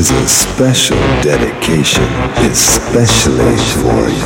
is a special dedication, especially for you.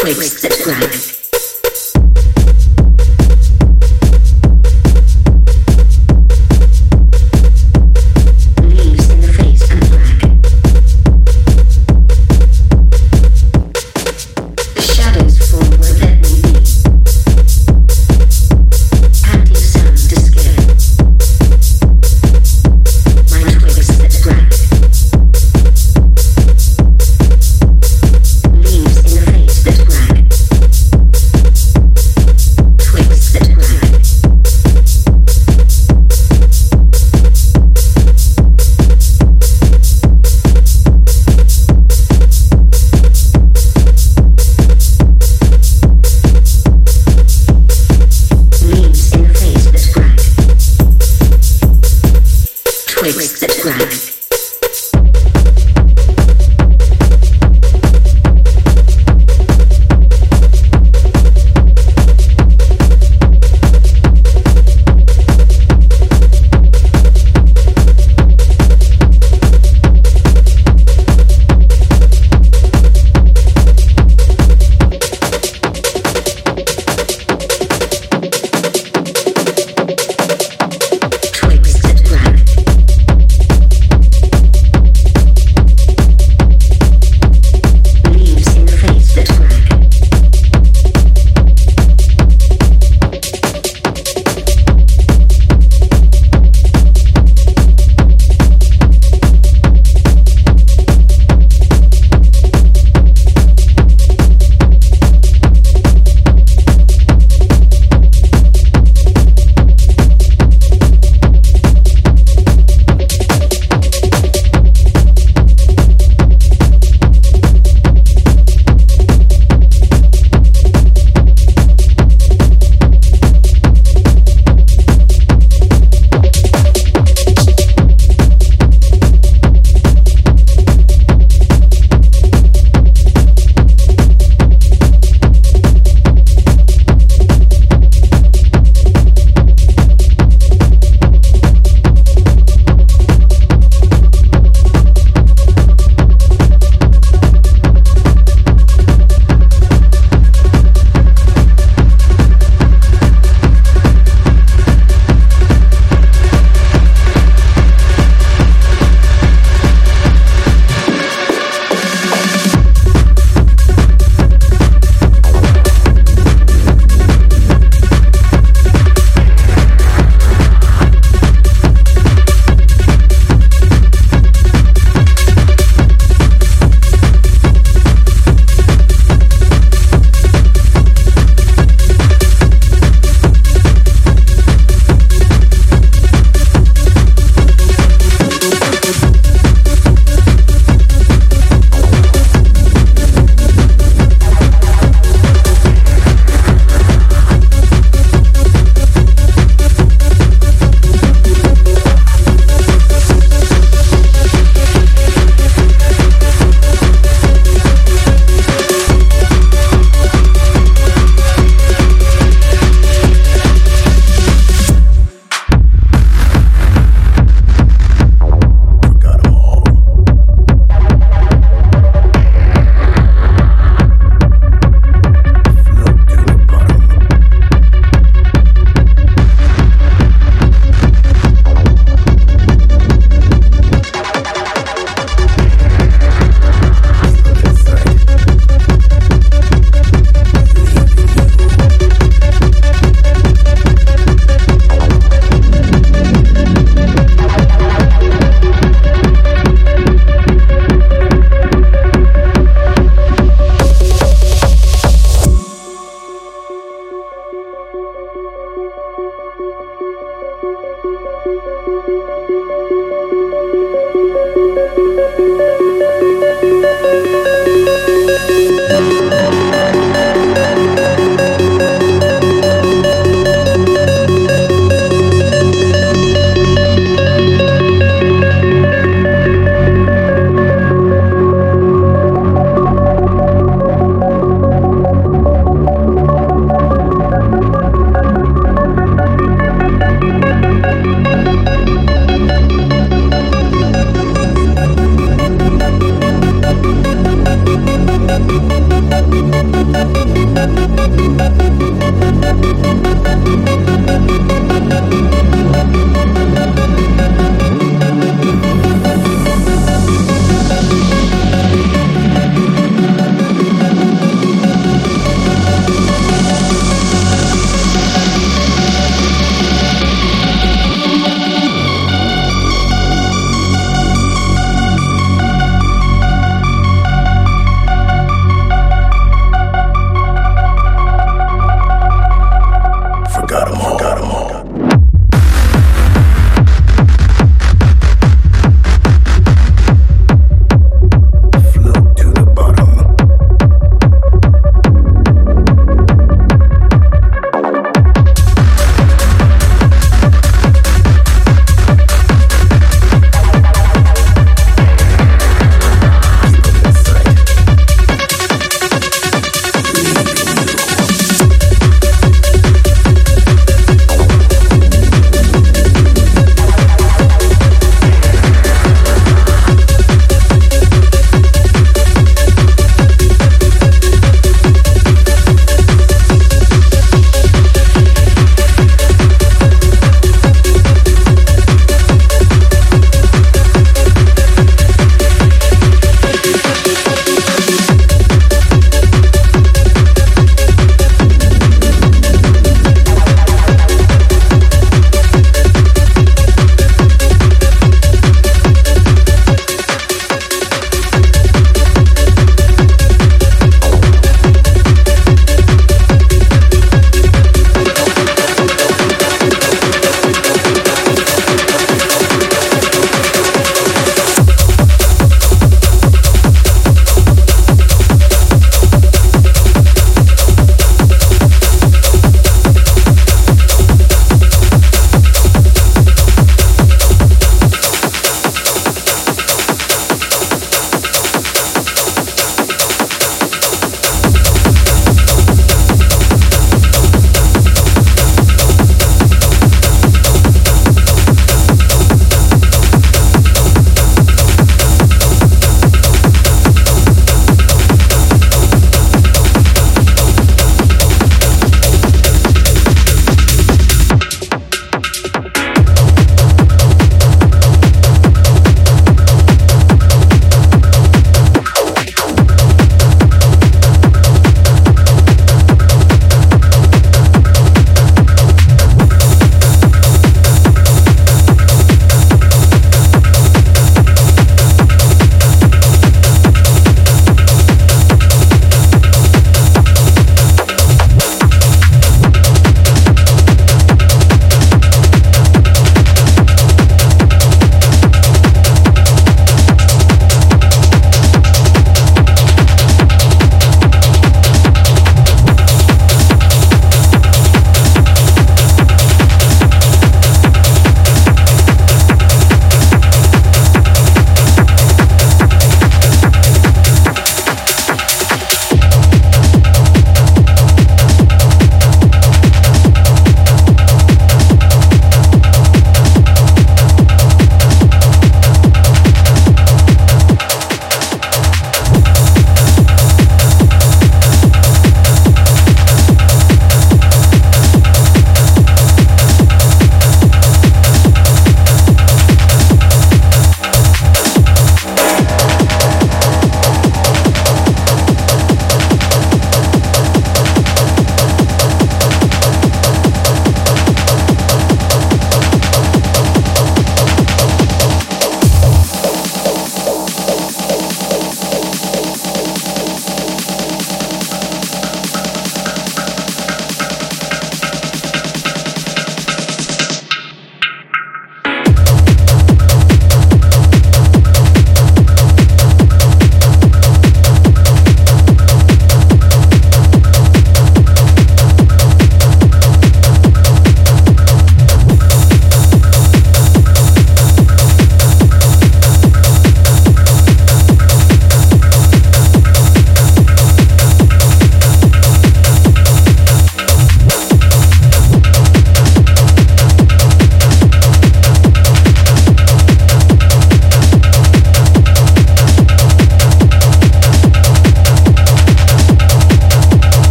twigs subscribe. flag.